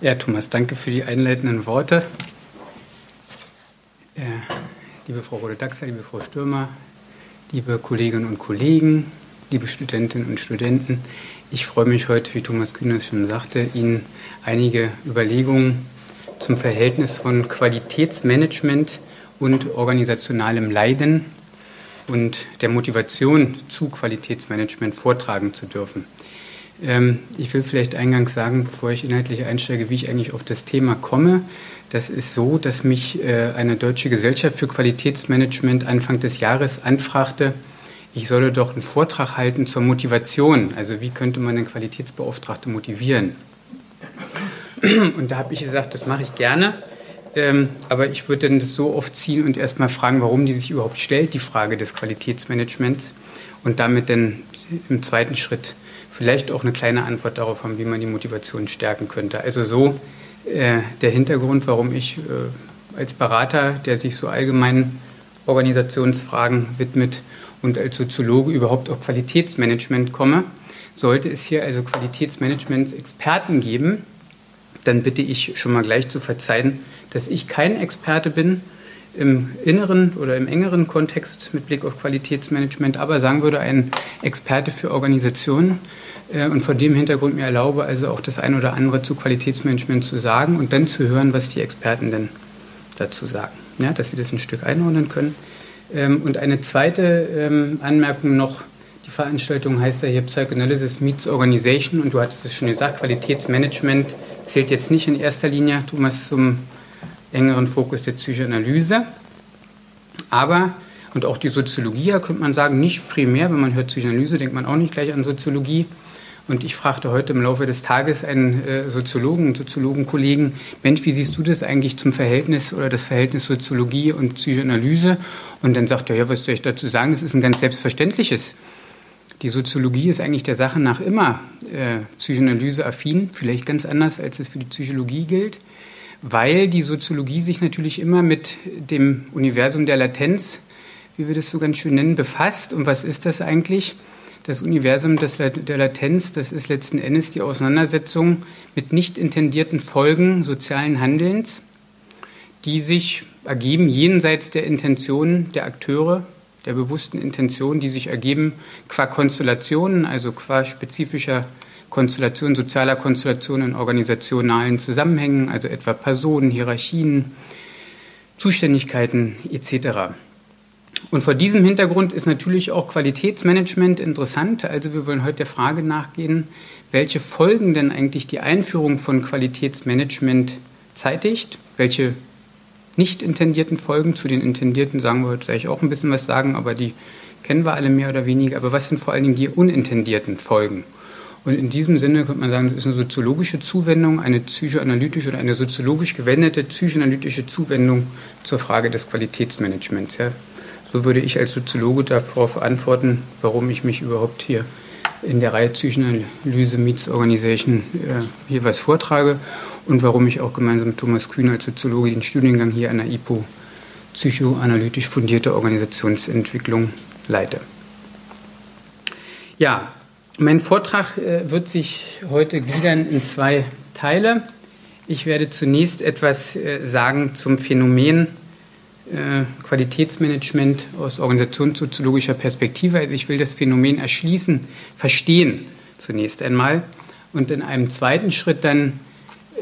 Ja, Thomas, danke für die einleitenden Worte. Äh, liebe Frau Rode-Daxer, liebe Frau Stürmer, liebe Kolleginnen und Kollegen, liebe Studentinnen und Studenten, ich freue mich heute, wie Thomas Kühners schon sagte, Ihnen einige Überlegungen zum Verhältnis von Qualitätsmanagement und organisationalem Leiden und der Motivation zu Qualitätsmanagement vortragen zu dürfen. Ähm, ich will vielleicht eingangs sagen, bevor ich inhaltlich einsteige, wie ich eigentlich auf das Thema komme. Das ist so, dass mich äh, eine deutsche Gesellschaft für Qualitätsmanagement Anfang des Jahres anfragte, ich solle doch einen Vortrag halten zur Motivation. Also wie könnte man einen Qualitätsbeauftragten motivieren? Und da habe ich gesagt, das mache ich gerne. Ähm, aber ich würde dann das so oft ziehen und erstmal fragen, warum die sich überhaupt stellt, die Frage des Qualitätsmanagements. Und damit dann im zweiten Schritt vielleicht auch eine kleine Antwort darauf haben, wie man die Motivation stärken könnte. Also so äh, der Hintergrund, warum ich äh, als Berater, der sich so allgemeinen Organisationsfragen widmet und als Soziologe überhaupt auf Qualitätsmanagement komme. Sollte es hier also Qualitätsmanagement-Experten geben, dann bitte ich schon mal gleich zu verzeihen, dass ich kein Experte bin im inneren oder im engeren Kontext mit Blick auf Qualitätsmanagement, aber sagen würde, ein Experte für Organisationen äh, und vor dem Hintergrund mir erlaube, also auch das eine oder andere zu Qualitätsmanagement zu sagen und dann zu hören, was die Experten denn dazu sagen, ja, dass sie das ein Stück einordnen können. Ähm, und eine zweite ähm, Anmerkung noch, die Veranstaltung heißt ja hier Psychoanalysis Meets Organization und du hattest es schon gesagt, Qualitätsmanagement zählt jetzt nicht in erster Linie, Thomas, zum engeren Fokus der Psychoanalyse. Aber, und auch die Soziologie, könnte man sagen, nicht primär, wenn man hört Psychoanalyse, denkt man auch nicht gleich an Soziologie. Und ich fragte heute im Laufe des Tages einen äh, Soziologen, Soziologenkollegen, Mensch, wie siehst du das eigentlich zum Verhältnis oder das Verhältnis Soziologie und Psychoanalyse? Und dann sagt er, ja, was soll ich dazu sagen? Das ist ein ganz selbstverständliches. Die Soziologie ist eigentlich der Sache nach immer äh, Psychoanalyse-affin, vielleicht ganz anders, als es für die Psychologie gilt weil die Soziologie sich natürlich immer mit dem Universum der Latenz, wie wir das so ganz schön nennen, befasst. Und was ist das eigentlich? Das Universum der Latenz, das ist letzten Endes die Auseinandersetzung mit nicht intendierten Folgen sozialen Handelns, die sich ergeben jenseits der Intentionen der Akteure, der bewussten Intentionen, die sich ergeben qua Konstellationen, also qua spezifischer Konstellation, sozialer Konstellation in organisationalen Zusammenhängen, also etwa Personen, Hierarchien, Zuständigkeiten etc. Und vor diesem Hintergrund ist natürlich auch Qualitätsmanagement interessant. Also wir wollen heute der Frage nachgehen, welche Folgen denn eigentlich die Einführung von Qualitätsmanagement zeitigt, welche nicht intendierten Folgen, zu den intendierten sagen wir heute gleich auch ein bisschen was sagen, aber die kennen wir alle mehr oder weniger. Aber was sind vor allen Dingen die unintendierten Folgen? Und in diesem Sinne könnte man sagen, es ist eine soziologische Zuwendung, eine psychoanalytische oder eine soziologisch gewendete psychoanalytische Zuwendung zur Frage des Qualitätsmanagements. Ja. So würde ich als Soziologe darauf antworten, warum ich mich überhaupt hier in der Reihe Psychoanalyse Meets Organization äh, hier was vortrage und warum ich auch gemeinsam mit Thomas Kühn als Soziologe den Studiengang hier an der IPO psychoanalytisch fundierte Organisationsentwicklung leite. Ja, mein Vortrag äh, wird sich heute gliedern in zwei Teile. Ich werde zunächst etwas äh, sagen zum Phänomen äh, Qualitätsmanagement aus organisationssoziologischer Perspektive. Also ich will das Phänomen erschließen, verstehen zunächst einmal und in einem zweiten Schritt dann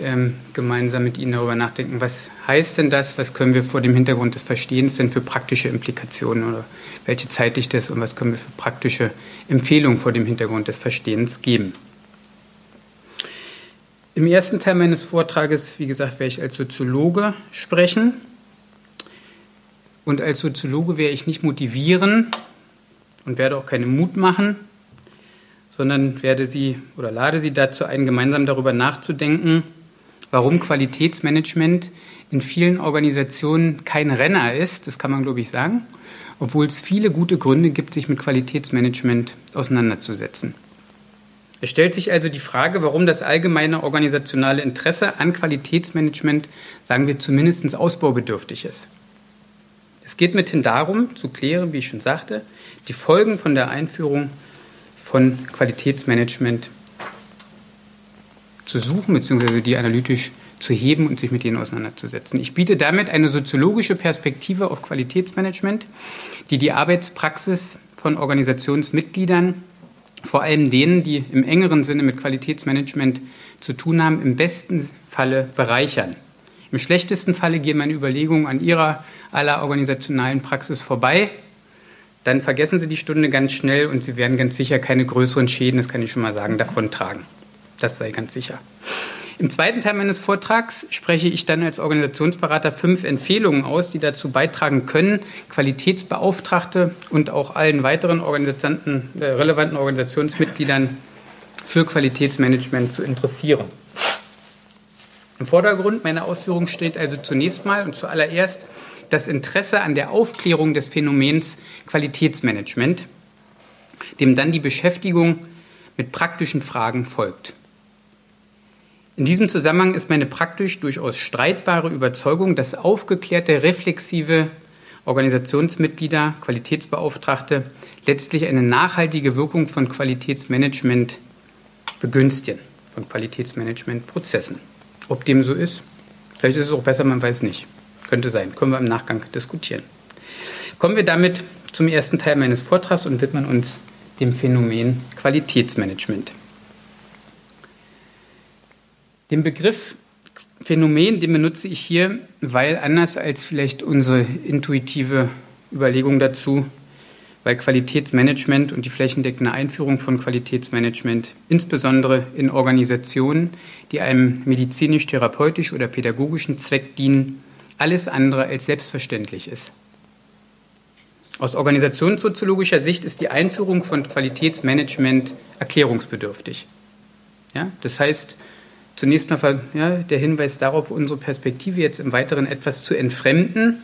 ähm, gemeinsam mit Ihnen darüber nachdenken, was heißt denn das, was können wir vor dem Hintergrund des Verstehens denn für praktische Implikationen oder welche zeitigt das und was können wir für praktische Empfehlungen vor dem Hintergrund des Verstehens geben. Im ersten Teil meines Vortrages, wie gesagt, werde ich als Soziologe sprechen. Und als Soziologe werde ich nicht motivieren und werde auch keinen Mut machen, sondern werde Sie oder lade Sie dazu ein, gemeinsam darüber nachzudenken, warum Qualitätsmanagement in vielen Organisationen kein Renner ist, das kann man, glaube ich, sagen, obwohl es viele gute Gründe gibt, sich mit Qualitätsmanagement auseinanderzusetzen. Es stellt sich also die Frage, warum das allgemeine organisationale Interesse an Qualitätsmanagement, sagen wir zumindest ausbaubedürftig ist. Es geht mithin darum, zu klären, wie ich schon sagte, die Folgen von der Einführung von Qualitätsmanagement zu suchen, beziehungsweise die analytisch zu heben und sich mit denen auseinanderzusetzen. Ich biete damit eine soziologische Perspektive auf Qualitätsmanagement, die die Arbeitspraxis von Organisationsmitgliedern, vor allem denen, die im engeren Sinne mit Qualitätsmanagement zu tun haben, im besten Falle bereichern. Im schlechtesten Falle gehen meine Überlegungen an ihrer aller organisationalen Praxis vorbei. Dann vergessen Sie die Stunde ganz schnell und Sie werden ganz sicher keine größeren Schäden, das kann ich schon mal sagen, davon tragen. Das sei ganz sicher. Im zweiten Teil meines Vortrags spreche ich dann als Organisationsberater fünf Empfehlungen aus, die dazu beitragen können, Qualitätsbeauftragte und auch allen weiteren Organisanten, äh, relevanten Organisationsmitgliedern für Qualitätsmanagement zu interessieren. Im Vordergrund meiner Ausführungen steht also zunächst mal und zuallererst das Interesse an der Aufklärung des Phänomens Qualitätsmanagement, dem dann die Beschäftigung mit praktischen Fragen folgt. In diesem Zusammenhang ist meine praktisch durchaus streitbare Überzeugung, dass aufgeklärte, reflexive Organisationsmitglieder, Qualitätsbeauftragte letztlich eine nachhaltige Wirkung von Qualitätsmanagement begünstigen, von Qualitätsmanagementprozessen. Ob dem so ist, vielleicht ist es auch besser, man weiß nicht. Könnte sein, können wir im Nachgang diskutieren. Kommen wir damit zum ersten Teil meines Vortrags und widmen uns dem Phänomen Qualitätsmanagement. Den Begriff Phänomen, den benutze ich hier, weil anders als vielleicht unsere intuitive Überlegung dazu, weil Qualitätsmanagement und die flächendeckende Einführung von Qualitätsmanagement insbesondere in Organisationen, die einem medizinisch, therapeutisch oder pädagogischen Zweck dienen, alles andere als selbstverständlich ist. Aus organisationssoziologischer Sicht ist die Einführung von Qualitätsmanagement erklärungsbedürftig. Ja, das heißt, zunächst mal ja, der Hinweis darauf, unsere Perspektive jetzt im Weiteren etwas zu entfremden.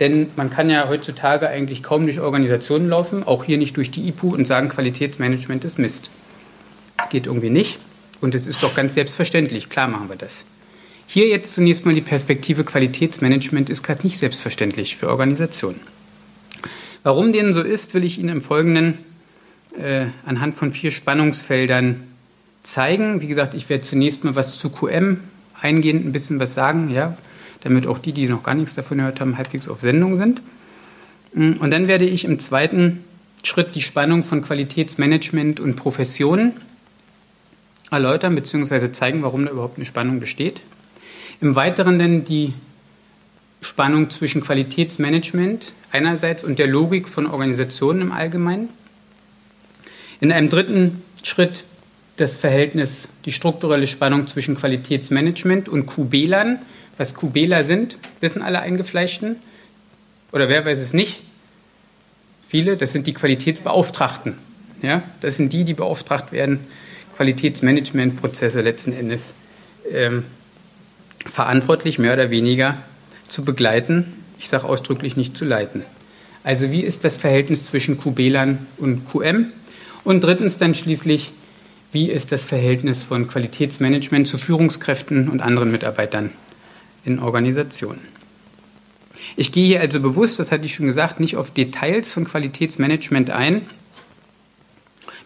Denn man kann ja heutzutage eigentlich kaum durch Organisationen laufen, auch hier nicht durch die IPU und sagen, Qualitätsmanagement ist Mist. Das geht irgendwie nicht. Und es ist doch ganz selbstverständlich. Klar machen wir das. Hier jetzt zunächst mal die Perspektive Qualitätsmanagement ist gerade nicht selbstverständlich für Organisationen. Warum dem so ist, will ich Ihnen im Folgenden äh, anhand von vier Spannungsfeldern zeigen. Wie gesagt, ich werde zunächst mal was zu QM eingehend ein bisschen was sagen, ja, damit auch die, die noch gar nichts davon gehört haben, halbwegs auf Sendung sind. Mm, und dann werde ich im zweiten Schritt die Spannung von Qualitätsmanagement und Professionen erläutern bzw. zeigen, warum da überhaupt eine Spannung besteht. Im Weiteren dann die Spannung zwischen Qualitätsmanagement einerseits und der Logik von Organisationen im Allgemeinen. In einem dritten Schritt das Verhältnis, die strukturelle Spannung zwischen Qualitätsmanagement und QBlern. Was QBler sind, wissen alle Eingefleischten. Oder wer weiß es nicht? Viele, das sind die Qualitätsbeauftragten. Ja, das sind die, die beauftragt werden, Qualitätsmanagementprozesse letzten Endes ähm, verantwortlich, mehr oder weniger zu begleiten. Ich sage ausdrücklich nicht zu leiten. Also wie ist das Verhältnis zwischen QBlern und QM? Und drittens dann schließlich wie ist das Verhältnis von Qualitätsmanagement zu Führungskräften und anderen Mitarbeitern in Organisationen. Ich gehe hier also bewusst, das hatte ich schon gesagt, nicht auf Details von Qualitätsmanagement ein.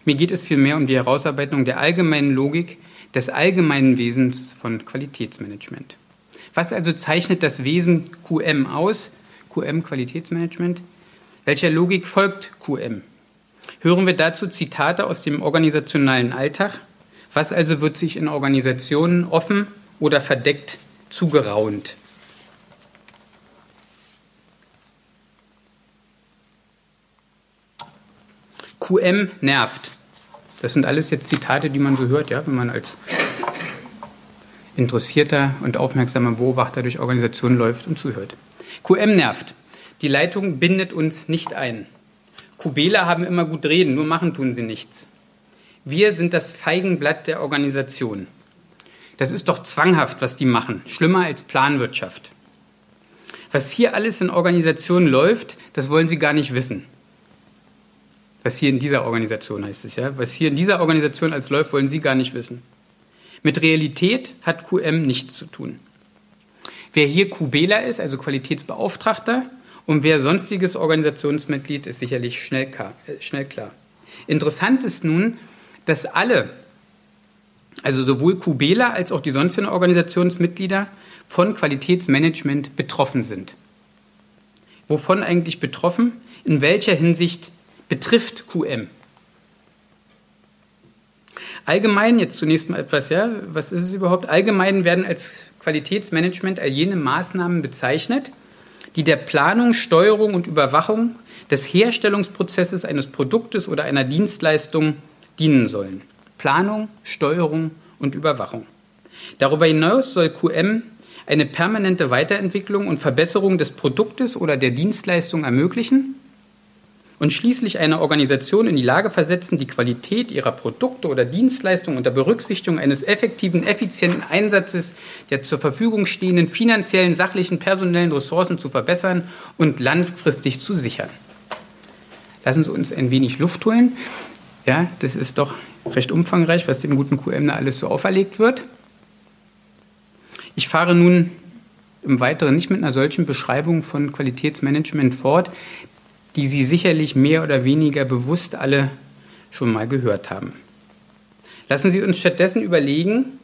Mir geht es vielmehr um die Herausarbeitung der allgemeinen Logik des allgemeinen Wesens von Qualitätsmanagement. Was also zeichnet das Wesen QM aus? QM Qualitätsmanagement. Welcher Logik folgt QM? Hören wir dazu Zitate aus dem organisationalen Alltag. Was also wird sich in Organisationen offen oder verdeckt zugeraunt? QM nervt. Das sind alles jetzt Zitate, die man so hört, ja, wenn man als interessierter und aufmerksamer Beobachter durch Organisationen läuft und zuhört. QM nervt. Die Leitung bindet uns nicht ein. Kubela haben immer gut reden, nur machen tun sie nichts. Wir sind das Feigenblatt der Organisation. Das ist doch zwanghaft, was die machen. Schlimmer als Planwirtschaft. Was hier alles in Organisationen läuft, das wollen sie gar nicht wissen. Was hier in dieser Organisation heißt es, ja? Was hier in dieser Organisation als läuft, wollen sie gar nicht wissen. Mit Realität hat QM nichts zu tun. Wer hier QBler ist, also Qualitätsbeauftragter, und wer sonstiges Organisationsmitglied ist sicherlich schnell, äh, schnell klar. Interessant ist nun, dass alle also sowohl QBler als auch die sonstigen Organisationsmitglieder, von Qualitätsmanagement betroffen sind. Wovon eigentlich betroffen? In welcher Hinsicht betrifft QM? Allgemein, jetzt zunächst mal etwas, ja, was ist es überhaupt? Allgemein werden als Qualitätsmanagement all jene Maßnahmen bezeichnet, die der Planung, Steuerung und Überwachung des Herstellungsprozesses eines Produktes oder einer Dienstleistung dienen sollen. Planung, Steuerung und Überwachung. Darüber hinaus soll QM eine permanente Weiterentwicklung und Verbesserung des Produktes oder der Dienstleistung ermöglichen und schließlich eine Organisation in die Lage versetzen, die Qualität ihrer Produkte oder Dienstleistungen unter Berücksichtigung eines effektiven, effizienten Einsatzes der zur Verfügung stehenden finanziellen, sachlichen, personellen Ressourcen zu verbessern und langfristig zu sichern. Lassen Sie uns ein wenig Luft holen. Ja, das ist doch recht umfangreich, was dem guten QM da alles so auferlegt wird. Ich fahre nun im Weiteren nicht mit einer solchen Beschreibung von Qualitätsmanagement fort, die Sie sicherlich mehr oder weniger bewusst alle schon mal gehört haben. Lassen Sie uns stattdessen überlegen,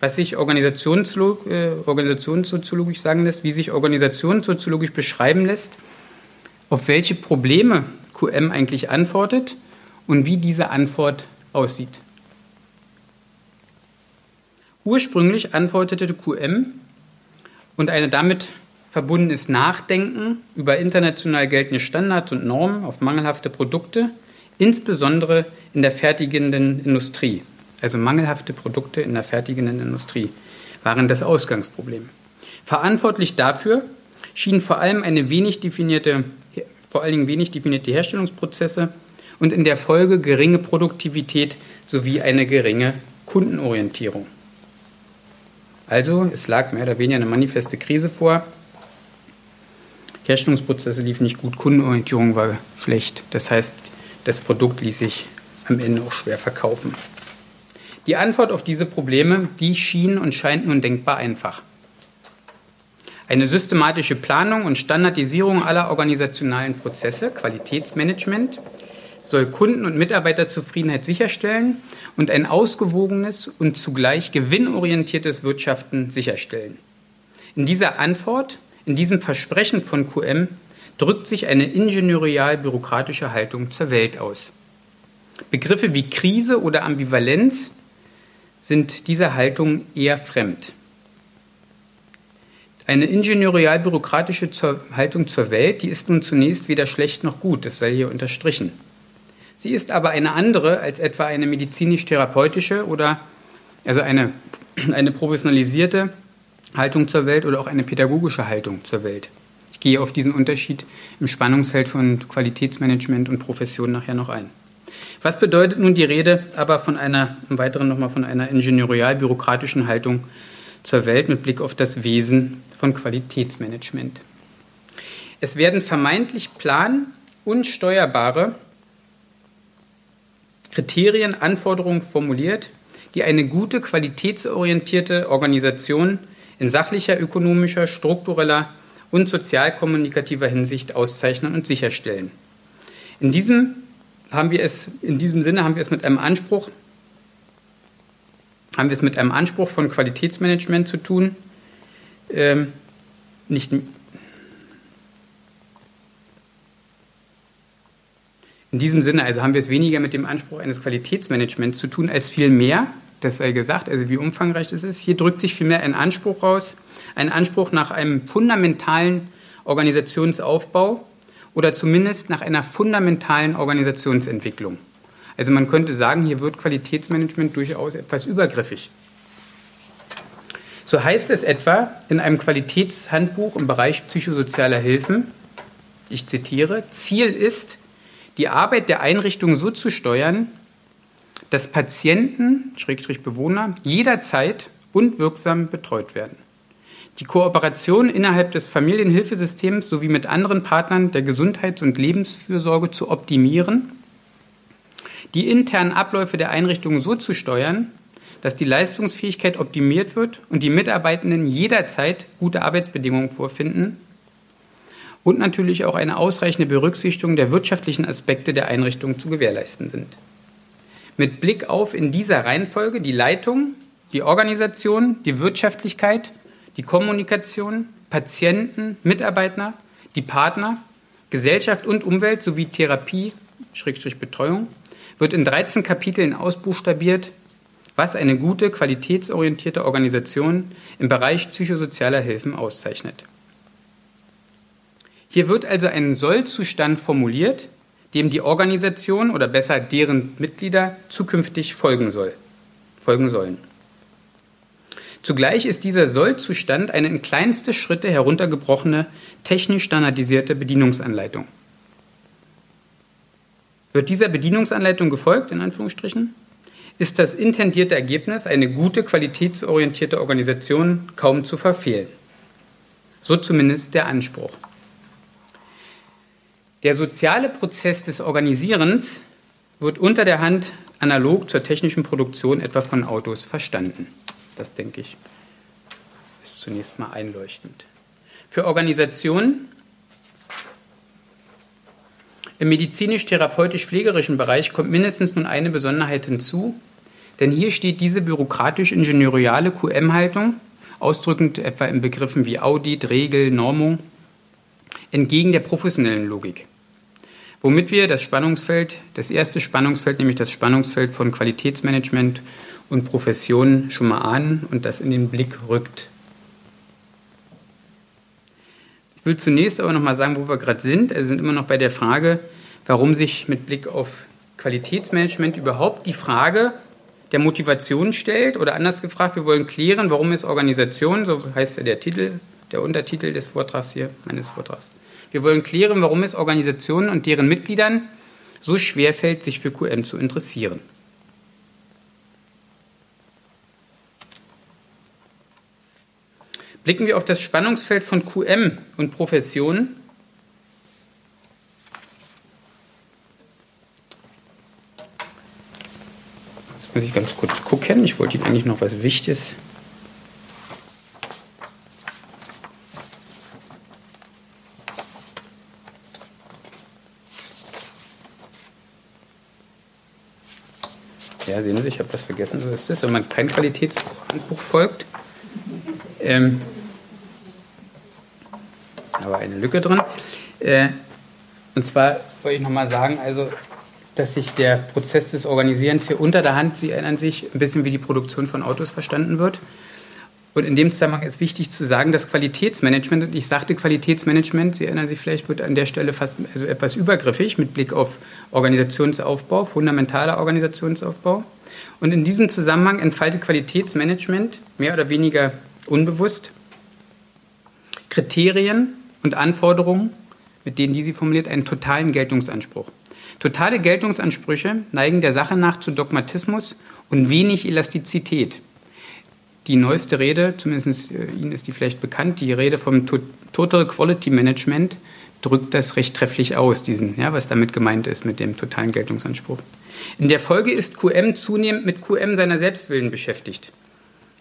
was sich Organisationslog äh, organisationssoziologisch sagen lässt, wie sich organisationssoziologisch beschreiben lässt, auf welche Probleme QM eigentlich antwortet und wie diese Antwort aussieht. Ursprünglich antwortete QM und ein damit verbundenes Nachdenken über international geltende Standards und Normen auf mangelhafte Produkte, insbesondere in der fertigenden Industrie. Also mangelhafte Produkte in der fertigenden Industrie waren das Ausgangsproblem. Verantwortlich dafür schien vor allem eine wenig definierte, vor allen Dingen wenig definierte Herstellungsprozesse und in der Folge geringe Produktivität sowie eine geringe Kundenorientierung. Also es lag mehr oder weniger eine manifeste Krise vor. Herstellungsprozesse liefen nicht gut, Kundenorientierung war schlecht. Das heißt, das Produkt ließ sich am Ende auch schwer verkaufen. Die Antwort auf diese Probleme, die schien und scheint nun denkbar einfach. Eine systematische Planung und Standardisierung aller organisationalen Prozesse, Qualitätsmanagement, soll Kunden- und Mitarbeiterzufriedenheit sicherstellen und ein ausgewogenes und zugleich gewinnorientiertes Wirtschaften sicherstellen. In dieser Antwort, in diesem Versprechen von QM drückt sich eine ingenieurial-bürokratische Haltung zur Welt aus. Begriffe wie Krise oder Ambivalenz sind dieser Haltung eher fremd. Eine ingenieurial-bürokratische Haltung zur Welt, die ist nun zunächst weder schlecht noch gut, das sei hier unterstrichen. Sie ist aber eine andere als etwa eine medizinisch-therapeutische oder also eine, eine professionalisierte Haltung zur Welt oder auch eine pädagogische Haltung zur Welt. Ich gehe auf diesen Unterschied im Spannungsfeld von Qualitätsmanagement und Profession nachher noch ein. Was bedeutet nun die Rede aber von einer, im Weiteren nochmal von einer ingenieurial-bürokratischen Haltung zur Welt mit Blick auf das Wesen von Qualitätsmanagement? Es werden vermeintlich plan- und steuerbare Kriterien, Anforderungen formuliert, die eine gute, qualitätsorientierte Organisation in sachlicher, ökonomischer, struktureller und sozialkommunikativer Hinsicht auszeichnen und sicherstellen. In diesem, haben wir es, in diesem Sinne haben wir es mit einem Anspruch, haben wir es mit einem Anspruch von Qualitätsmanagement zu tun, ähm, nicht, In diesem Sinne also haben wir es weniger mit dem Anspruch eines Qualitätsmanagements zu tun, als vielmehr, das sei gesagt, also wie umfangreich das ist, hier drückt sich vielmehr ein Anspruch raus, ein Anspruch nach einem fundamentalen Organisationsaufbau oder zumindest nach einer fundamentalen Organisationsentwicklung. Also man könnte sagen, hier wird Qualitätsmanagement durchaus etwas übergriffig. So heißt es etwa in einem Qualitätshandbuch im Bereich psychosozialer Hilfen, ich zitiere, Ziel ist, die Arbeit der Einrichtung so zu steuern, dass Patienten, Schrägstrich Bewohner, jederzeit und wirksam betreut werden. Die Kooperation innerhalb des Familienhilfesystems sowie mit anderen Partnern der Gesundheits- und Lebensfürsorge zu optimieren, die internen Abläufe der Einrichtung so zu steuern, dass die Leistungsfähigkeit optimiert wird und die Mitarbeitenden jederzeit gute Arbeitsbedingungen vorfinden und natürlich auch eine ausreichende Berücksichtigung der wirtschaftlichen Aspekte der Einrichtung zu gewährleisten sind. Mit Blick auf in dieser Reihenfolge die Leitung, die Organisation, die Wirtschaftlichkeit, die Kommunikation, Patienten, Mitarbeiter, die Partner, Gesellschaft und Umwelt sowie Therapie, Schrägstrich Betreuung, wird in 13 Kapiteln ausbuchstabiert, was eine gute, qualitätsorientierte Organisation im Bereich psychosozialer Hilfen auszeichnet. Hier wird also ein Sollzustand formuliert, dem die Organisation oder besser deren Mitglieder zukünftig folgen, soll, folgen sollen. Zugleich ist dieser Sollzustand eine in kleinste Schritte heruntergebrochene, technisch standardisierte Bedienungsanleitung. Wird dieser Bedienungsanleitung gefolgt, in Anführungsstrichen, ist das intendierte Ergebnis, eine gute, qualitätsorientierte Organisation, kaum zu verfehlen. So zumindest der Anspruch. Der soziale Prozess des Organisierens wird unter der Hand analog zur technischen Produktion etwa von Autos verstanden. Das denke ich ist zunächst mal einleuchtend. Für Organisationen im medizinisch-therapeutisch-pflegerischen Bereich kommt mindestens nun eine Besonderheit hinzu, denn hier steht diese bürokratisch-ingenieuriale QM-Haltung, ausdrückend etwa in Begriffen wie Audit, Regel, Normung, entgegen der professionellen Logik womit wir das Spannungsfeld, das erste Spannungsfeld, nämlich das Spannungsfeld von Qualitätsmanagement und Profession schon mal ahnen und das in den Blick rückt. Ich will zunächst aber noch mal sagen, wo wir gerade sind. Wir sind immer noch bei der Frage, warum sich mit Blick auf Qualitätsmanagement überhaupt die Frage der Motivation stellt oder anders gefragt, wir wollen klären, warum ist Organisation, so heißt ja der Titel, der Untertitel des Vortrags hier, meines Vortrags, wir wollen klären, warum es Organisationen und deren Mitgliedern so schwer fällt, sich für QM zu interessieren. Blicken wir auf das Spannungsfeld von QM und Professionen. Jetzt muss ich ganz kurz gucken. Ich wollte Ihnen eigentlich noch was Wichtiges Ja, sehen Sie, ich habe was vergessen. So ist es, wenn man kein Qualitätshandbuch folgt. Ähm, aber eine Lücke drin. Äh, und zwar wollte ich nochmal sagen, also, dass sich der Prozess des Organisierens hier unter der Hand, Sie erinnern sich, ein bisschen wie die Produktion von Autos verstanden wird. Und in dem Zusammenhang ist wichtig zu sagen, dass Qualitätsmanagement, und ich sagte Qualitätsmanagement, Sie erinnern sich vielleicht, wird an der Stelle fast also etwas übergriffig mit Blick auf Organisationsaufbau, fundamentaler Organisationsaufbau. Und in diesem Zusammenhang entfaltet Qualitätsmanagement mehr oder weniger unbewusst Kriterien und Anforderungen, mit denen diese formuliert, einen totalen Geltungsanspruch. Totale Geltungsansprüche neigen der Sache nach zu Dogmatismus und wenig Elastizität. Die neueste Rede, zumindest äh, Ihnen ist die vielleicht bekannt, die Rede vom Total Quality Management drückt das recht trefflich aus, diesen, ja, was damit gemeint ist mit dem totalen Geltungsanspruch. In der Folge ist QM zunehmend mit QM seiner Selbstwillen beschäftigt.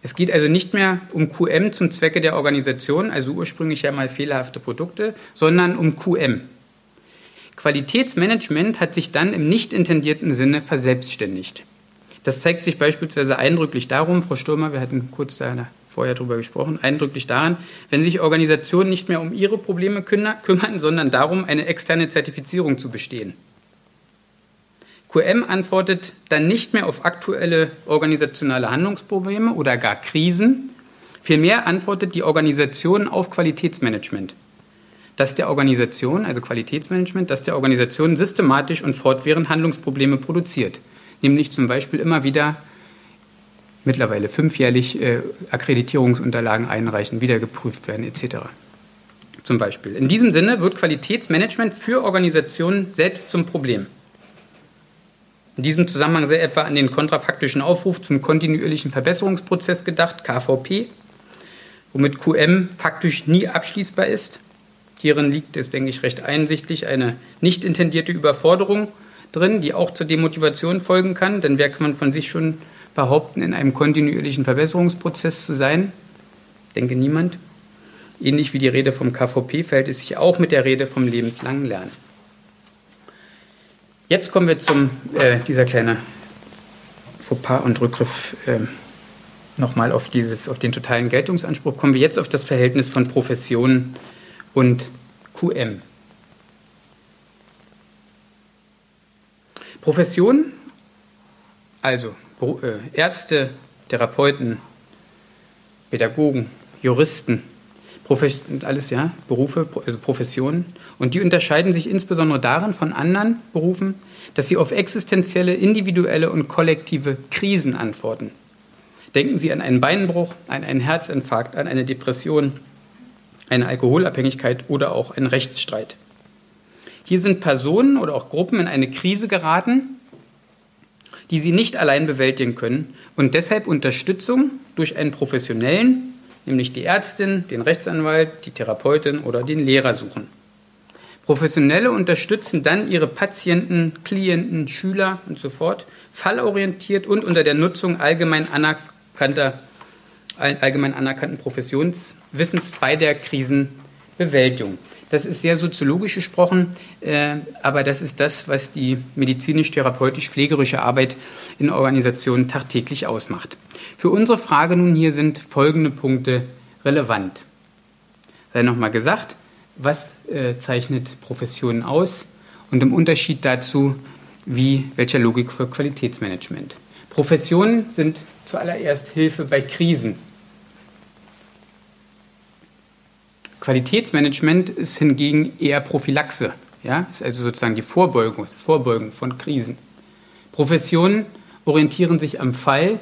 Es geht also nicht mehr um QM zum Zwecke der Organisation, also ursprünglich ja mal fehlerhafte Produkte, sondern um QM. Qualitätsmanagement hat sich dann im nicht intendierten Sinne verselbstständigt. Das zeigt sich beispielsweise eindrücklich darum, Frau Stürmer, wir hatten kurz da vorher darüber gesprochen, eindrücklich daran, wenn sich Organisationen nicht mehr um ihre Probleme kümmern, sondern darum, eine externe Zertifizierung zu bestehen. QM antwortet dann nicht mehr auf aktuelle organisationale Handlungsprobleme oder gar Krisen, vielmehr antwortet die Organisation auf Qualitätsmanagement. Das der Organisation, also Qualitätsmanagement, das der Organisation systematisch und fortwährend Handlungsprobleme produziert nämlich zum Beispiel immer wieder mittlerweile fünfjährlich äh, Akkreditierungsunterlagen einreichen, wieder geprüft werden etc. Zum Beispiel. In diesem Sinne wird Qualitätsmanagement für Organisationen selbst zum Problem. In diesem Zusammenhang sei etwa an den kontrafaktischen Aufruf zum kontinuierlichen Verbesserungsprozess gedacht, KVP, womit QM faktisch nie abschließbar ist. Hierin liegt es, denke ich, recht einsichtlich eine nicht intendierte Überforderung drin, die auch zur Demotivation folgen kann. Denn wer kann man von sich schon behaupten, in einem kontinuierlichen Verbesserungsprozess zu sein? Denke niemand. Ähnlich wie die Rede vom KVP verhält es sich auch mit der Rede vom lebenslangen Lernen. Jetzt kommen wir zu äh, dieser kleinen Fauxpas und Rückgriff äh, nochmal auf, auf den totalen Geltungsanspruch. Kommen wir jetzt auf das Verhältnis von Profession und QM. Profession, also äh, Ärzte, Therapeuten, Pädagogen, Juristen, alles ja, Berufe, also Professionen. Und die unterscheiden sich insbesondere darin von anderen Berufen, dass sie auf existenzielle, individuelle und kollektive Krisen antworten. Denken Sie an einen Beinbruch, an einen Herzinfarkt, an eine Depression, eine Alkoholabhängigkeit oder auch einen Rechtsstreit. Hier sind Personen oder auch Gruppen in eine Krise geraten, die sie nicht allein bewältigen können und deshalb Unterstützung durch einen professionellen, nämlich die Ärztin, den Rechtsanwalt, die Therapeutin oder den Lehrer suchen. Professionelle unterstützen dann ihre Patienten, Klienten, Schüler und so fort, fallorientiert und unter der Nutzung allgemein anerkannter, allgemein anerkannten Professionswissens bei der Krisenbewältigung. Das ist sehr soziologisch gesprochen, äh, aber das ist das, was die medizinisch-therapeutisch-pflegerische Arbeit in Organisationen tagtäglich ausmacht. Für unsere Frage nun hier sind folgende Punkte relevant. Sei nochmal gesagt, was äh, zeichnet Professionen aus und im Unterschied dazu, wie, welcher Logik für Qualitätsmanagement. Professionen sind zuallererst Hilfe bei Krisen. Qualitätsmanagement ist hingegen eher Prophylaxe, ja, ist also sozusagen die Vorbeugung, das Vorbeugen von Krisen. Professionen orientieren sich am Fall,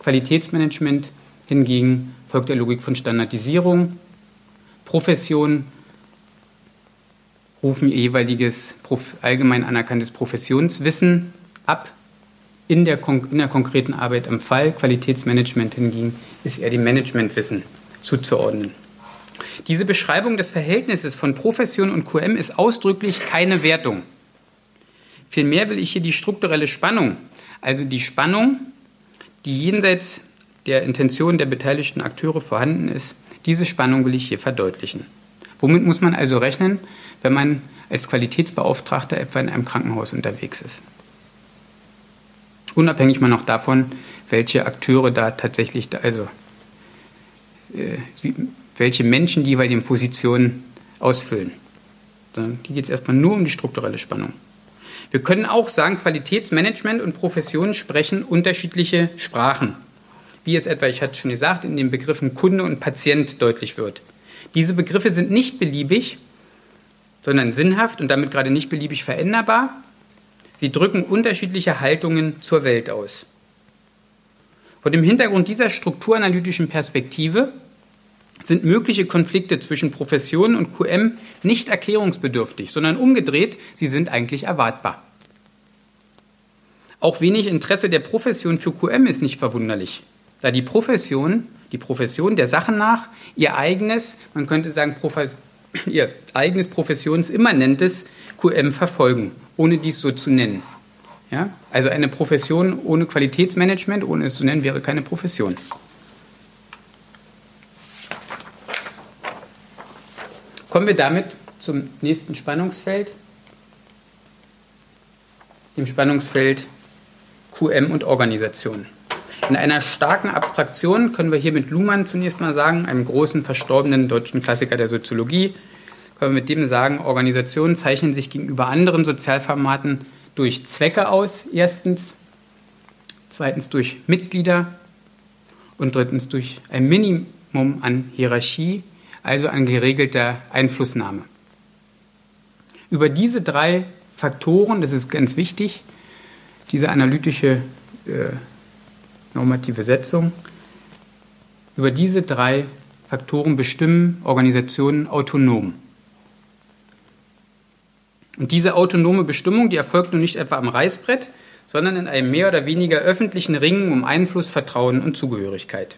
Qualitätsmanagement hingegen folgt der Logik von Standardisierung. Professionen rufen ihr jeweiliges allgemein anerkanntes Professionswissen ab. In der, in der konkreten Arbeit am Fall, Qualitätsmanagement hingegen, ist eher dem Managementwissen zuzuordnen. Diese Beschreibung des Verhältnisses von Profession und QM ist ausdrücklich keine Wertung. Vielmehr will ich hier die strukturelle Spannung, also die Spannung, die jenseits der Intention der beteiligten Akteure vorhanden ist, diese Spannung will ich hier verdeutlichen. Womit muss man also rechnen, wenn man als Qualitätsbeauftragter etwa in einem Krankenhaus unterwegs ist? Unabhängig mal noch davon, welche Akteure da tatsächlich, also äh, welche Menschen die jeweiligen Positionen ausfüllen. Die geht es erstmal nur um die strukturelle Spannung. Wir können auch sagen, Qualitätsmanagement und Professionen sprechen unterschiedliche Sprachen. Wie es etwa, ich hatte schon gesagt, in den Begriffen Kunde und Patient deutlich wird. Diese Begriffe sind nicht beliebig, sondern sinnhaft und damit gerade nicht beliebig veränderbar. Sie drücken unterschiedliche Haltungen zur Welt aus. Vor dem Hintergrund dieser strukturanalytischen Perspektive sind mögliche Konflikte zwischen Profession und QM nicht erklärungsbedürftig, sondern umgedreht, sie sind eigentlich erwartbar. Auch wenig Interesse der Profession für QM ist nicht verwunderlich, da die Profession, die Profession der Sache nach, ihr eigenes, man könnte sagen, ihr eigenes professionsimmanentes QM verfolgen, ohne dies so zu nennen. Ja? Also eine Profession ohne Qualitätsmanagement, ohne es zu nennen, wäre keine Profession. Kommen wir damit zum nächsten Spannungsfeld, dem Spannungsfeld QM und Organisation. In einer starken Abstraktion können wir hier mit Luhmann zunächst mal sagen, einem großen verstorbenen deutschen Klassiker der Soziologie, können wir mit dem sagen, Organisationen zeichnen sich gegenüber anderen Sozialformaten durch Zwecke aus, erstens, zweitens durch Mitglieder und drittens durch ein Minimum an Hierarchie also an geregelter Einflussnahme. Über diese drei Faktoren, das ist ganz wichtig, diese analytische äh, normative Setzung, über diese drei Faktoren bestimmen Organisationen autonom. Und diese autonome Bestimmung, die erfolgt nun nicht etwa am Reißbrett, sondern in einem mehr oder weniger öffentlichen Ringen um Einfluss, Vertrauen und Zugehörigkeit.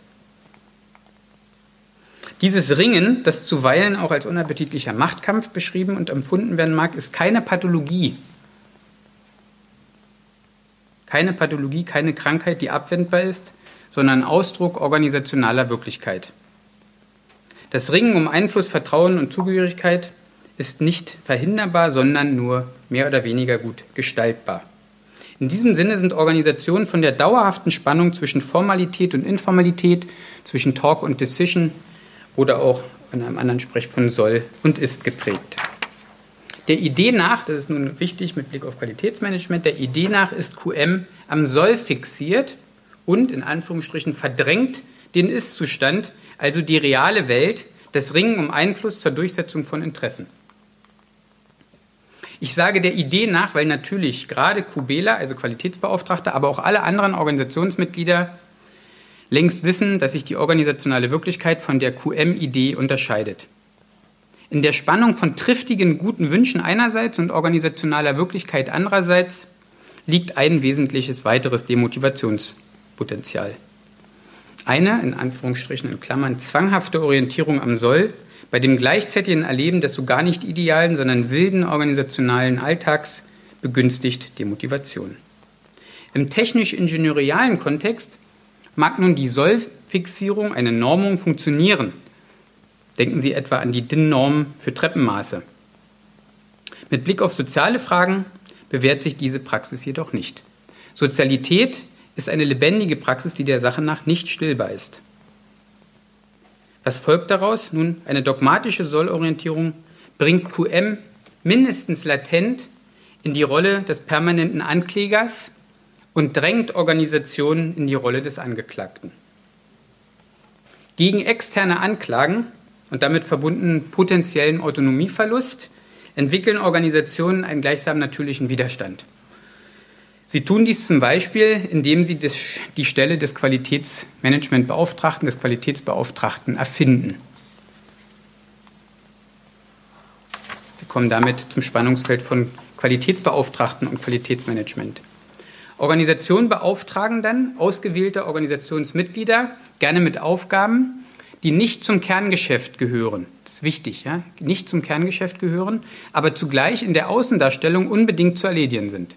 Dieses Ringen, das zuweilen auch als unappetitlicher Machtkampf beschrieben und empfunden werden mag, ist keine Pathologie. Keine Pathologie, keine Krankheit, die abwendbar ist, sondern Ausdruck organisationaler Wirklichkeit. Das Ringen um Einfluss, Vertrauen und Zugehörigkeit ist nicht verhinderbar, sondern nur mehr oder weniger gut gestaltbar. In diesem Sinne sind Organisationen von der dauerhaften Spannung zwischen Formalität und Informalität, zwischen Talk und Decision oder auch in einem anderen Sprech von soll und ist geprägt. Der Idee nach, das ist nun wichtig mit Blick auf Qualitätsmanagement, der Idee nach ist QM am Soll fixiert und in Anführungsstrichen verdrängt den Ist-Zustand, also die reale Welt, das Ringen um Einfluss zur Durchsetzung von Interessen. Ich sage der Idee nach, weil natürlich gerade Kubela, also Qualitätsbeauftragter, aber auch alle anderen Organisationsmitglieder längst wissen, dass sich die organisationale Wirklichkeit von der QM-Idee unterscheidet. In der Spannung von triftigen, guten Wünschen einerseits und organisationaler Wirklichkeit andererseits liegt ein wesentliches weiteres Demotivationspotenzial. Eine, in Anführungsstrichen in Klammern, zwanghafte Orientierung am Soll, bei dem gleichzeitigen Erleben des so gar nicht idealen, sondern wilden organisationalen Alltags begünstigt Demotivation. Im technisch-ingenieurialen Kontext mag nun die Sollfixierung, eine Normung, funktionieren. Denken Sie etwa an die DIN-Norm für Treppenmaße. Mit Blick auf soziale Fragen bewährt sich diese Praxis jedoch nicht. Sozialität ist eine lebendige Praxis, die der Sache nach nicht stillbar ist. Was folgt daraus? Nun, eine dogmatische Sollorientierung bringt QM mindestens latent in die Rolle des permanenten Anklägers und drängt Organisationen in die Rolle des Angeklagten. Gegen externe Anklagen und damit verbundenen potenziellen Autonomieverlust entwickeln Organisationen einen gleichsam natürlichen Widerstand. Sie tun dies zum Beispiel, indem sie das, die Stelle des Qualitätsmanagementbeauftragten, des Qualitätsbeauftragten erfinden. Wir kommen damit zum Spannungsfeld von Qualitätsbeauftragten und Qualitätsmanagement. Organisationen beauftragen dann ausgewählte Organisationsmitglieder gerne mit Aufgaben, die nicht zum Kerngeschäft gehören. Das ist wichtig, ja? nicht zum Kerngeschäft gehören, aber zugleich in der Außendarstellung unbedingt zu erledigen sind.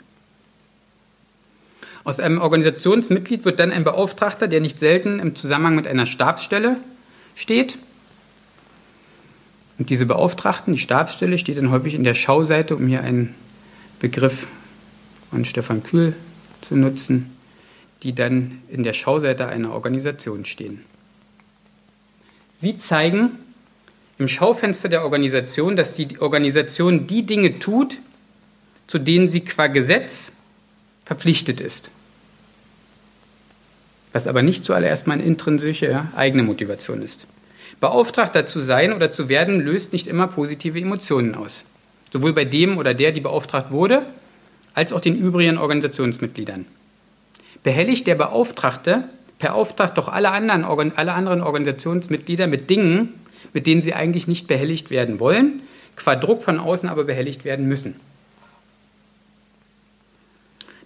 Aus einem Organisationsmitglied wird dann ein Beauftragter, der nicht selten im Zusammenhang mit einer Stabsstelle steht. Und diese Beauftragten, die Stabsstelle, steht dann häufig in der Schauseite, um hier einen Begriff von Stefan Kühl zu nutzen, die dann in der Schauseite einer Organisation stehen. Sie zeigen im Schaufenster der Organisation, dass die Organisation die Dinge tut, zu denen sie qua Gesetz verpflichtet ist. Was aber nicht zuallererst meine intrinsische eigene Motivation ist. Beauftragter zu sein oder zu werden, löst nicht immer positive Emotionen aus. Sowohl bei dem oder der, die beauftragt wurde, als auch den übrigen Organisationsmitgliedern. Behelligt der Beauftragte beauftragt doch alle anderen, alle anderen Organisationsmitglieder mit Dingen, mit denen sie eigentlich nicht behelligt werden wollen, qua Druck von außen aber behelligt werden müssen.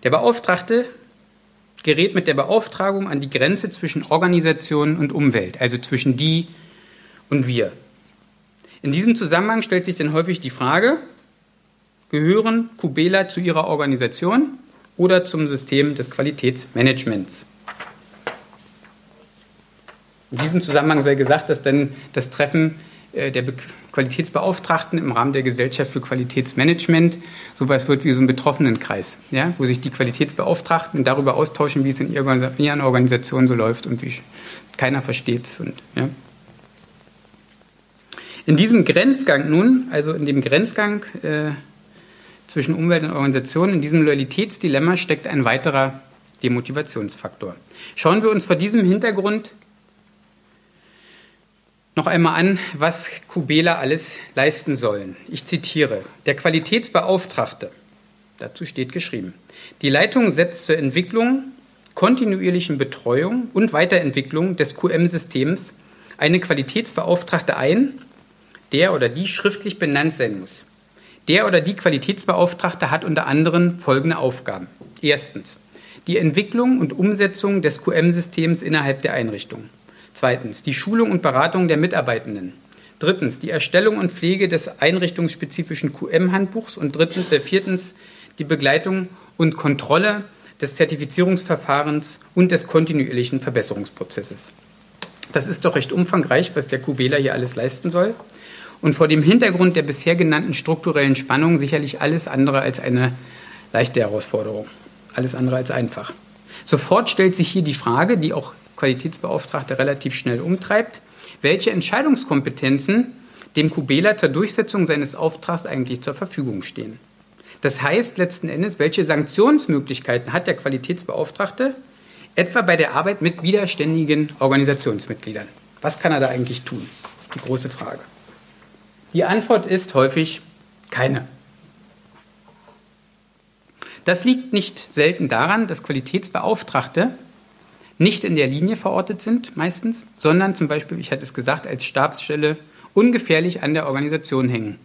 Der Beauftragte gerät mit der Beauftragung an die Grenze zwischen Organisation und Umwelt, also zwischen die und wir. In diesem Zusammenhang stellt sich dann häufig die Frage, gehören Kubela zu ihrer Organisation oder zum System des Qualitätsmanagements? In diesem Zusammenhang sei gesagt, dass dann das Treffen äh, der Qualitätsbeauftragten im Rahmen der Gesellschaft für Qualitätsmanagement sowas wird wie so ein Betroffenenkreis, ja, wo sich die Qualitätsbeauftragten darüber austauschen, wie es in ihren Organisationen so läuft und wie keiner versteht es. Ja. In diesem Grenzgang nun, also in dem Grenzgang äh, zwischen Umwelt und Organisation, in diesem Loyalitätsdilemma steckt ein weiterer Demotivationsfaktor. Schauen wir uns vor diesem Hintergrund noch einmal an, was Kubela alles leisten sollen. Ich zitiere, der Qualitätsbeauftragte, dazu steht geschrieben, die Leitung setzt zur Entwicklung, kontinuierlichen Betreuung und Weiterentwicklung des QM-Systems eine Qualitätsbeauftragte ein, der oder die schriftlich benannt sein muss. Der oder die Qualitätsbeauftragte hat unter anderem folgende Aufgaben. Erstens, die Entwicklung und Umsetzung des QM-Systems innerhalb der Einrichtung. Zweitens die Schulung und Beratung der Mitarbeitenden. Drittens die Erstellung und Pflege des einrichtungsspezifischen QM-Handbuchs. Und drittens, äh, viertens die Begleitung und Kontrolle des Zertifizierungsverfahrens und des kontinuierlichen Verbesserungsprozesses. Das ist doch recht umfangreich, was der QBler hier alles leisten soll. Und vor dem Hintergrund der bisher genannten strukturellen Spannung sicherlich alles andere als eine leichte Herausforderung. alles andere als einfach. Sofort stellt sich hier die Frage, die auch Qualitätsbeauftragte relativ schnell umtreibt, welche Entscheidungskompetenzen dem Kubela zur Durchsetzung seines Auftrags eigentlich zur Verfügung stehen. Das heißt letzten Endes, welche Sanktionsmöglichkeiten hat der Qualitätsbeauftragte, etwa bei der Arbeit mit widerständigen Organisationsmitgliedern? Was kann er da eigentlich tun? Die große Frage. Die Antwort ist häufig keine. Das liegt nicht selten daran, dass Qualitätsbeauftragte nicht in der Linie verortet sind, meistens, sondern zum Beispiel, ich hatte es gesagt, als Stabsstelle ungefährlich an der Organisation hängen.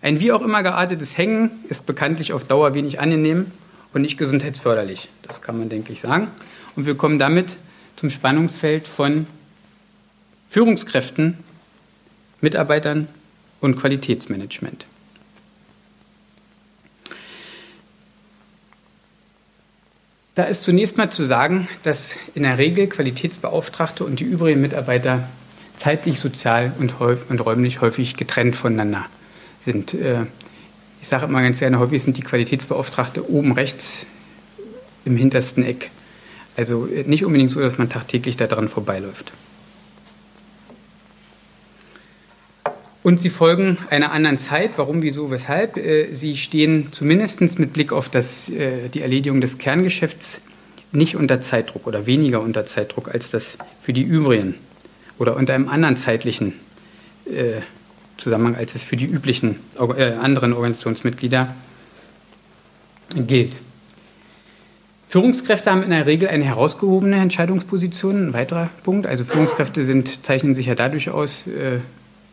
Ein wie auch immer geartetes Hängen ist bekanntlich auf Dauer wenig angenehm und nicht gesundheitsförderlich. Das kann man, denke ich, sagen. Und wir kommen damit zum Spannungsfeld von Führungskräften, Mitarbeitern und Qualitätsmanagement. Da ist zunächst mal zu sagen, dass in der Regel Qualitätsbeauftragte und die übrigen Mitarbeiter zeitlich, sozial und, und räumlich häufig getrennt voneinander sind. Äh, ich sage immer ganz gerne, häufig sind die Qualitätsbeauftragte oben rechts im hintersten Eck. Also äh, nicht unbedingt so, dass man tagtäglich daran vorbeiläuft. Und sie folgen einer anderen Zeit. Warum, wieso, weshalb? Äh, sie stehen zumindest mit Blick auf das, die Erledigung des Kerngeschäfts nicht unter Zeitdruck oder weniger unter Zeitdruck als das für die übrigen oder unter einem anderen zeitlichen Zusammenhang, als es für die üblichen äh, anderen Organisationsmitglieder gilt. Führungskräfte haben in der Regel eine herausgehobene Entscheidungsposition. Ein weiterer Punkt. Also Führungskräfte sind, zeichnen sich ja dadurch aus, äh,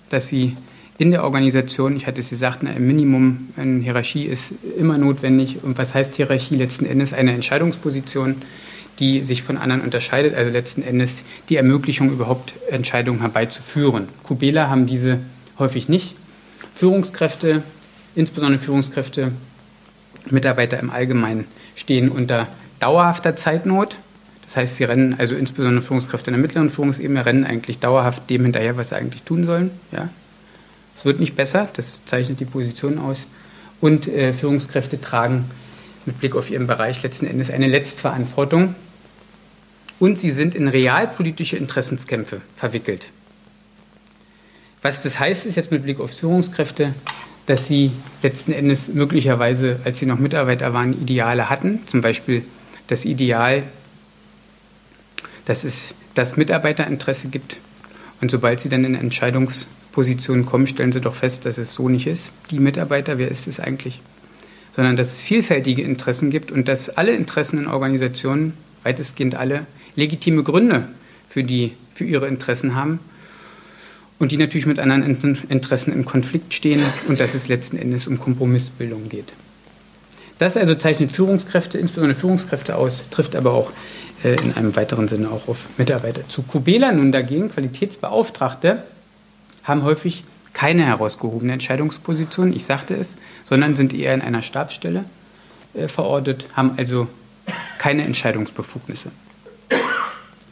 dass sie in der Organisation, ich hatte es gesagt, ein Minimum an Hierarchie ist immer notwendig. Und was heißt Hierarchie? Letzten Endes eine Entscheidungsposition, die sich von anderen unterscheidet. Also letzten Endes die Ermöglichung, überhaupt Entscheidungen herbeizuführen. Kubela haben diese häufig nicht. Führungskräfte, insbesondere Führungskräfte, Mitarbeiter im Allgemeinen stehen unter dauerhafter Zeitnot. Das heißt, sie rennen, also insbesondere Führungskräfte in der mittleren Führungsebene, rennen eigentlich dauerhaft dem hinterher, was sie eigentlich tun sollen. Ja. Es wird nicht besser, das zeichnet die Position aus. Und äh, Führungskräfte tragen mit Blick auf ihren Bereich letzten Endes eine Letztverantwortung. Und sie sind in realpolitische Interessenskämpfe verwickelt. Was das heißt, ist jetzt mit Blick auf Führungskräfte, dass sie letzten Endes möglicherweise, als sie noch Mitarbeiter waren, Ideale hatten. Zum Beispiel das Ideal, dass es das Mitarbeiterinteresse gibt. Und sobald sie dann in Entscheidungspositionen kommen, stellen sie doch fest, dass es so nicht ist. Die Mitarbeiter, wer ist es eigentlich? Sondern dass es vielfältige Interessen gibt und dass alle Interessen in Organisationen, weitestgehend alle, legitime Gründe für, die, für ihre Interessen haben und die natürlich mit anderen Interessen im Konflikt stehen und dass es letzten Endes um Kompromissbildung geht. Das also zeichnet Führungskräfte, insbesondere Führungskräfte aus, trifft aber auch äh, in einem weiteren Sinne auch auf Mitarbeiter zu. Kubela nun dagegen, Qualitätsbeauftragte, haben häufig keine herausgehobene Entscheidungsposition, ich sagte es, sondern sind eher in einer Stabsstelle äh, verortet, haben also keine Entscheidungsbefugnisse.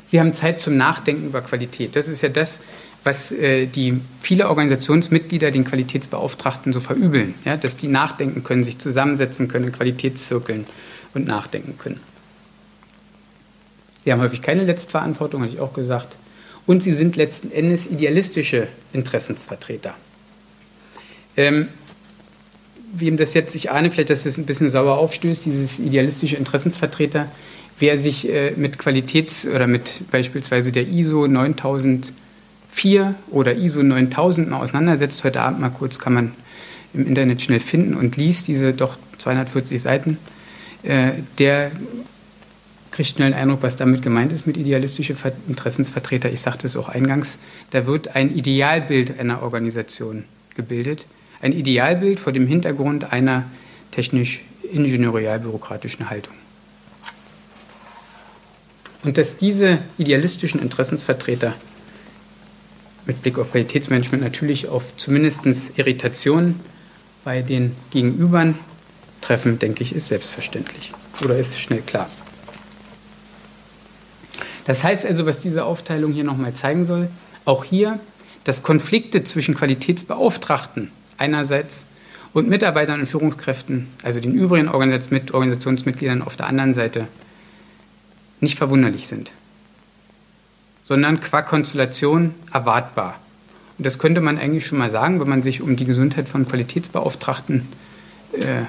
Sie haben Zeit zum Nachdenken über Qualität. Das ist ja das, was äh, die viele Organisationsmitglieder den Qualitätsbeauftragten so verübeln, ja, dass die nachdenken können, sich zusammensetzen können in Qualitätszirkeln und nachdenken können. Sie haben häufig keine Letztverantwortung, hatte ich auch gesagt. Und sie sind letzten Endes idealistische Interessensvertreter. Ähm, wem das jetzt, ich ahne vielleicht, dass es ein bisschen sauer aufstößt, dieses idealistische Interessensvertreter, wer sich äh, mit Qualitäts- oder mit beispielsweise der ISO 9000 4 oder ISO 9000 mal auseinandersetzt, heute Abend mal kurz kann man im Internet schnell finden und liest diese doch 240 Seiten, äh, der kriegt schnell einen Eindruck, was damit gemeint ist mit idealistische Interessensvertreter. Ich sagte es auch eingangs, da wird ein Idealbild einer Organisation gebildet. Ein Idealbild vor dem Hintergrund einer technisch-ingenieurial-bürokratischen Haltung. Und dass diese idealistischen Interessensvertreter mit Blick auf Qualitätsmanagement natürlich auf zumindest Irritationen bei den Gegenübern treffen, denke ich, ist selbstverständlich oder ist schnell klar. Das heißt also, was diese Aufteilung hier nochmal zeigen soll, auch hier, dass Konflikte zwischen Qualitätsbeauftragten einerseits und Mitarbeitern und Führungskräften, also den übrigen Organisationsmitgliedern auf der anderen Seite, nicht verwunderlich sind, sondern qua Konstellation erwartbar. Und das könnte man eigentlich schon mal sagen, wenn man sich um die Gesundheit von Qualitätsbeauftragten äh,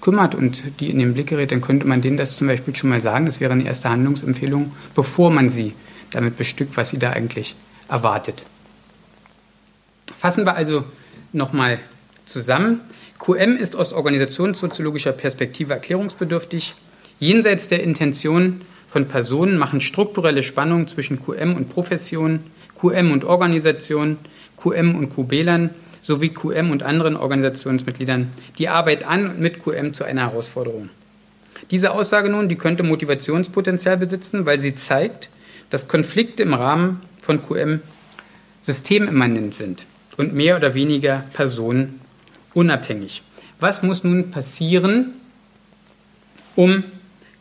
kümmert und die in den Blick gerät, dann könnte man denen das zum Beispiel schon mal sagen. Das wäre eine erste Handlungsempfehlung, bevor man sie damit bestückt, was sie da eigentlich erwartet. Fassen wir also nochmal zusammen. QM ist aus organisationssoziologischer Perspektive erklärungsbedürftig. Jenseits der Intention von Personen machen strukturelle Spannungen zwischen QM und Profession, QM und Organisation, QM und QBlern sowie QM und anderen Organisationsmitgliedern die Arbeit an und mit QM zu einer Herausforderung. Diese Aussage nun, die könnte Motivationspotenzial besitzen, weil sie zeigt, dass Konflikte im Rahmen von QM systemimmanent sind und mehr oder weniger personenunabhängig. Was muss nun passieren, um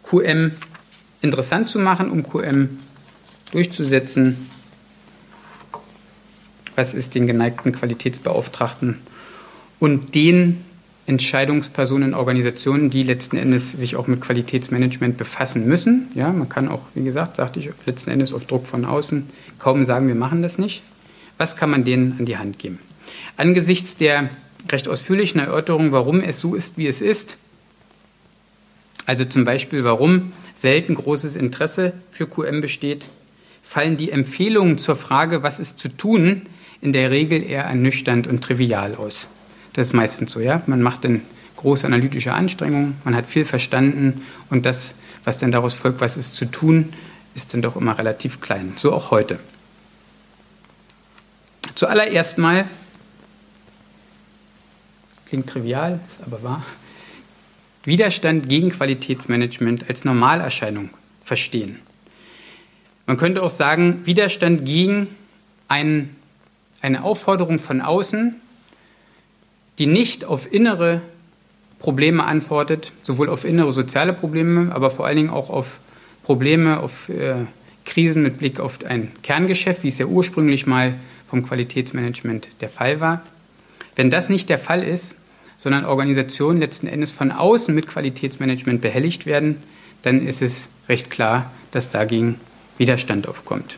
QM interessant zu machen, um QM durchzusetzen? Was ist den geneigten Qualitätsbeauftragten und den Entscheidungspersonen Organisationen, die letzten Endes sich auch mit Qualitätsmanagement befassen müssen. Ja, man kann auch, wie gesagt, sagte ich, letzten Endes auf Druck von außen kaum sagen, wir machen das nicht. Was kann man denen an die Hand geben? Angesichts der recht ausführlichen Erörterung, warum es so ist, wie es ist, also zum Beispiel, warum selten großes Interesse für QM besteht, fallen die Empfehlungen zur Frage, was ist zu tun, in der Regel eher ernüchternd und trivial aus. Das ist meistens so, ja. Man macht dann große analytische Anstrengungen, man hat viel verstanden und das, was dann daraus folgt, was ist zu tun, ist dann doch immer relativ klein. So auch heute. Zuallererst mal, klingt trivial, ist aber wahr, Widerstand gegen Qualitätsmanagement als Normalerscheinung verstehen. Man könnte auch sagen, Widerstand gegen ein, eine Aufforderung von außen, die nicht auf innere Probleme antwortet, sowohl auf innere soziale Probleme, aber vor allen Dingen auch auf Probleme, auf äh, Krisen mit Blick auf ein Kerngeschäft, wie es ja ursprünglich mal vom Qualitätsmanagement der Fall war. Wenn das nicht der Fall ist, sondern Organisationen letzten Endes von außen mit Qualitätsmanagement behelligt werden, dann ist es recht klar, dass dagegen Widerstand aufkommt.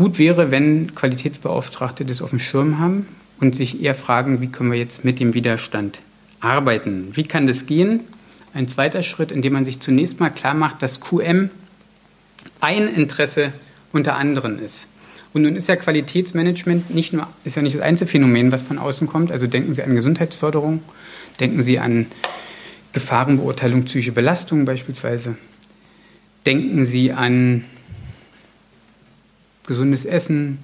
Gut wäre, wenn Qualitätsbeauftragte das auf dem Schirm haben und sich eher fragen, wie können wir jetzt mit dem Widerstand arbeiten? Wie kann das gehen? Ein zweiter Schritt, indem man sich zunächst mal klar macht, dass QM ein Interesse unter anderem ist. Und nun ist ja Qualitätsmanagement nicht nur, ist ja nicht das Einzelfänomen, was von außen kommt. Also denken Sie an Gesundheitsförderung, denken Sie an Gefahrenbeurteilung, psychische Belastung beispielsweise. Denken Sie an gesundes Essen,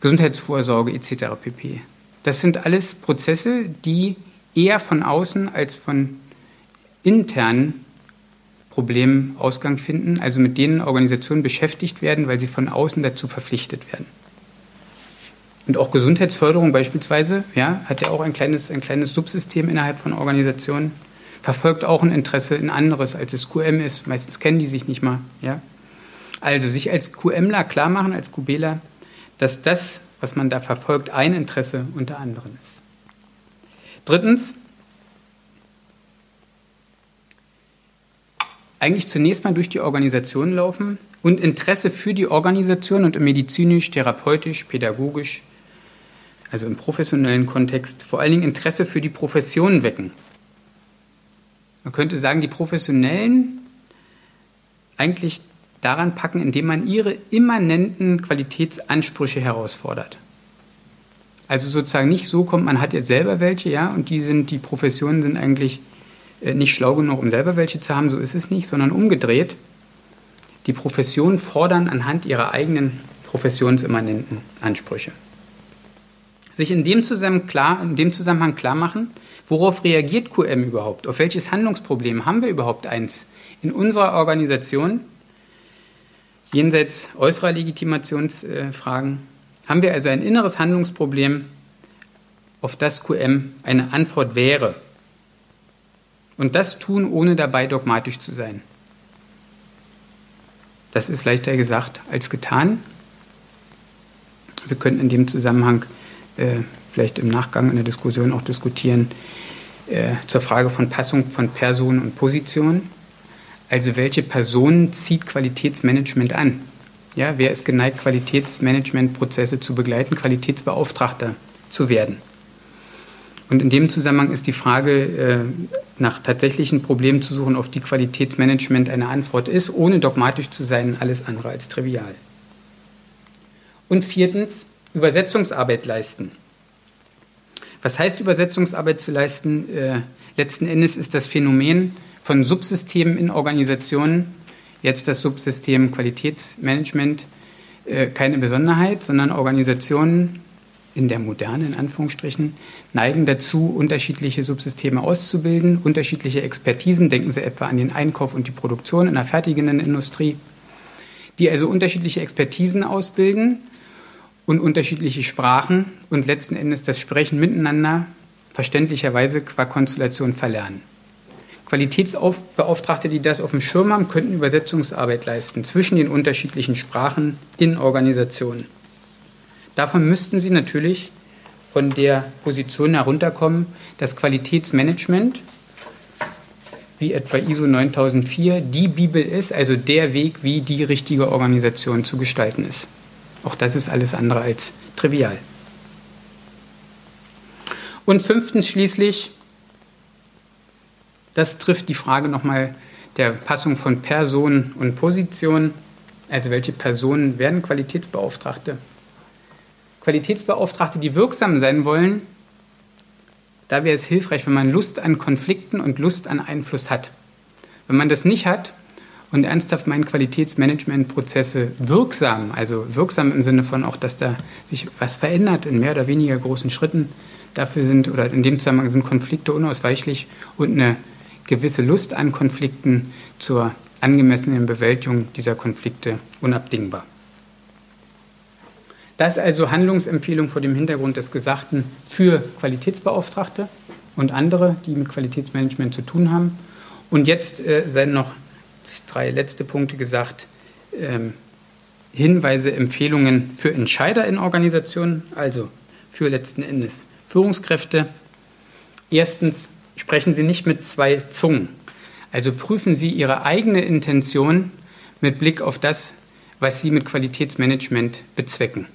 Gesundheitsvorsorge etc. pp. Das sind alles Prozesse, die eher von außen als von internen Problemen Ausgang finden, also mit denen Organisationen beschäftigt werden, weil sie von außen dazu verpflichtet werden. Und auch Gesundheitsförderung beispielsweise, ja, hat ja auch ein kleines, ein kleines Subsystem innerhalb von Organisationen, verfolgt auch ein Interesse in anderes, als es QM ist. Meistens kennen die sich nicht mal, ja. Also sich als QMler klar machen, als QBler, dass das, was man da verfolgt, ein Interesse unter anderem ist. Drittens, eigentlich zunächst mal durch die Organisation laufen und Interesse für die Organisation und im medizinisch, therapeutisch, pädagogisch, also im professionellen Kontext, vor allen Dingen Interesse für die Profession wecken. Man könnte sagen, die Professionellen eigentlich daran packen, indem man ihre immanenten Qualitätsansprüche herausfordert. Also sozusagen nicht so kommt, man hat jetzt selber welche, ja, und die sind, die Professionen sind eigentlich äh, nicht schlau genug, um selber welche zu haben, so ist es nicht, sondern umgedreht. Die Professionen fordern anhand ihrer eigenen professionsimmanenten Ansprüche. Sich in dem, klar, in dem Zusammenhang klar machen, worauf reagiert QM überhaupt? Auf welches Handlungsproblem haben wir überhaupt eins in unserer Organisation? Jenseits äußerer Legitimationsfragen haben wir also ein inneres Handlungsproblem, auf das QM eine Antwort wäre. Und das tun, ohne dabei dogmatisch zu sein. Das ist leichter gesagt als getan. Wir könnten in dem Zusammenhang äh, vielleicht im Nachgang in der Diskussion auch diskutieren, äh, zur Frage von Passung von Person und Position. Also welche Person zieht Qualitätsmanagement an? Ja, wer ist geneigt, Qualitätsmanagementprozesse zu begleiten, Qualitätsbeauftragter zu werden? Und in dem Zusammenhang ist die Frage, äh, nach tatsächlichen Problemen zu suchen, auf die Qualitätsmanagement eine Antwort ist, ohne dogmatisch zu sein, alles andere als trivial. Und viertens, Übersetzungsarbeit leisten. Was heißt Übersetzungsarbeit zu leisten? Äh, letzten Endes ist das Phänomen von Subsystemen in Organisationen, jetzt das Subsystem Qualitätsmanagement, äh, keine Besonderheit, sondern Organisationen in der Moderne, in Anführungsstrichen, neigen dazu, unterschiedliche Subsysteme auszubilden, unterschiedliche Expertisen. Denken Sie etwa an den Einkauf und die Produktion in der fertigenden Industrie, die also unterschiedliche Expertisen ausbilden und unterschiedliche Sprachen und letzten Endes das Sprechen miteinander verständlicherweise qua Konstellation verlernen. Qualitätsbeauftragte, die das auf dem Schirm haben, könnten Übersetzungsarbeit leisten zwischen den unterschiedlichen Sprachen in Organisationen. Davon müssten Sie natürlich von der Position herunterkommen, dass Qualitätsmanagement, wie etwa ISO 9004, die Bibel ist, also der Weg, wie die richtige Organisation zu gestalten ist. Auch das ist alles andere als trivial. Und fünftens schließlich, das trifft die Frage nochmal der Passung von Person und Position. Also welche Personen werden Qualitätsbeauftragte? Qualitätsbeauftragte, die wirksam sein wollen, da wäre es hilfreich, wenn man Lust an Konflikten und Lust an Einfluss hat. Wenn man das nicht hat und ernsthaft meinen Qualitätsmanagementprozesse wirksam, also wirksam im Sinne von auch, dass da sich was verändert in mehr oder weniger großen Schritten, dafür sind oder in dem Zusammenhang sind Konflikte unausweichlich und eine gewisse Lust an Konflikten zur angemessenen Bewältigung dieser Konflikte unabdingbar. Das also Handlungsempfehlung vor dem Hintergrund des Gesagten für Qualitätsbeauftragte und andere, die mit Qualitätsmanagement zu tun haben. Und jetzt äh, seien noch drei letzte Punkte gesagt. Ähm, Hinweise, Empfehlungen für Entscheider in Organisationen, also für letzten Endes Führungskräfte. Erstens, sprechen Sie nicht mit zwei Zungen. Also prüfen Sie Ihre eigene Intention mit Blick auf das, was Sie mit Qualitätsmanagement bezwecken.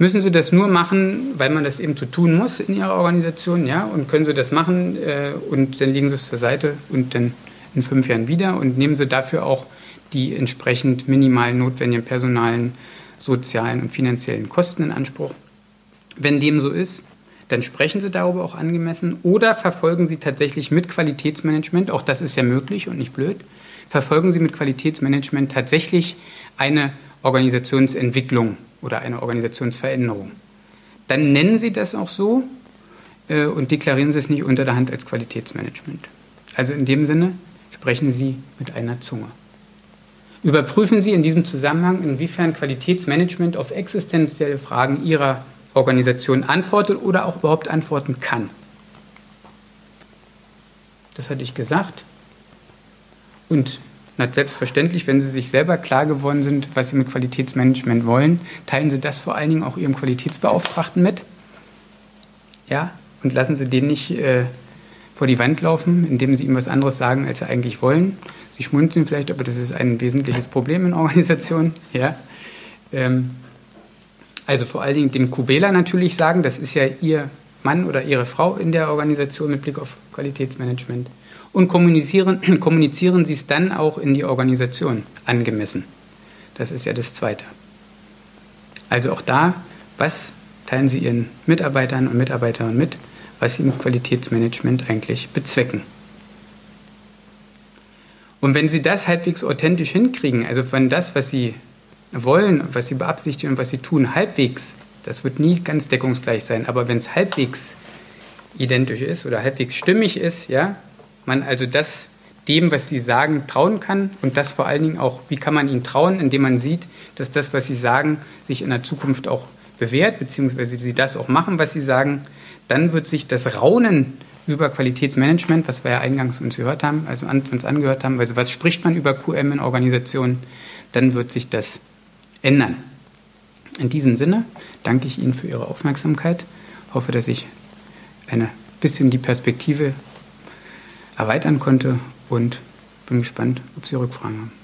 Müssen Sie das nur machen, weil man das eben zu tun muss in Ihrer Organisation, ja? Und können Sie das machen äh, und dann legen Sie es zur Seite und dann in fünf Jahren wieder und nehmen Sie dafür auch die entsprechend minimal notwendigen personalen, sozialen und finanziellen Kosten in Anspruch. Wenn dem so ist, dann sprechen Sie darüber auch angemessen oder verfolgen Sie tatsächlich mit Qualitätsmanagement, auch das ist ja möglich und nicht blöd, verfolgen Sie mit Qualitätsmanagement tatsächlich eine Organisationsentwicklung oder eine Organisationsveränderung. Dann nennen Sie das auch so äh, und deklarieren Sie es nicht unter der Hand als Qualitätsmanagement. Also in dem Sinne sprechen Sie mit einer Zunge. Überprüfen Sie in diesem Zusammenhang, inwiefern Qualitätsmanagement auf existenzielle Fragen Ihrer Organisation antwortet oder auch überhaupt antworten kann. Das hatte ich gesagt. Und selbstverständlich, wenn Sie sich selber klar geworden sind, was Sie mit Qualitätsmanagement wollen, teilen Sie das vor allen Dingen auch Ihrem Qualitätsbeauftragten mit. Ja, und lassen Sie den nicht äh, vor die Wand laufen, indem Sie ihm was anderes sagen, als Sie eigentlich wollen. Sie schmunzeln vielleicht, aber das ist ein wesentliches Problem in Organisationen. Ja. Ähm, also vor allen Dingen dem Kubela natürlich sagen, das ist ja Ihr Mann oder Ihre Frau in der Organisation mit Blick auf Qualitätsmanagement und kommunizieren, kommunizieren Sie es dann auch in die Organisation angemessen. Das ist ja das Zweite. Also auch da, was teilen Sie Ihren Mitarbeitern und Mitarbeiterinnen mit, was Sie mit Qualitätsmanagement eigentlich bezwecken. Und wenn Sie das halbwegs authentisch hinkriegen, also wenn das, was Sie wollen, was Sie beabsichtigen und was Sie tun, halbwegs, das wird nie ganz deckungsgleich sein, aber wenn es halbwegs identisch ist oder halbwegs stimmig ist, ja, man also das dem, was sie sagen, trauen kann und das vor allen Dingen auch, wie kann man ihnen trauen, indem man sieht, dass das, was sie sagen, sich in der Zukunft auch bewährt, beziehungsweise sie das auch machen, was sie sagen, dann wird sich das Raunen über Qualitätsmanagement, was wir ja eingangs uns gehört haben, also uns angehört haben, also was spricht man über QM in Organisationen, dann wird sich das ändern. In diesem Sinne danke ich Ihnen für Ihre Aufmerksamkeit, hoffe, dass ich ein bisschen die Perspektive erweitern konnte und bin gespannt, ob Sie Rückfragen haben.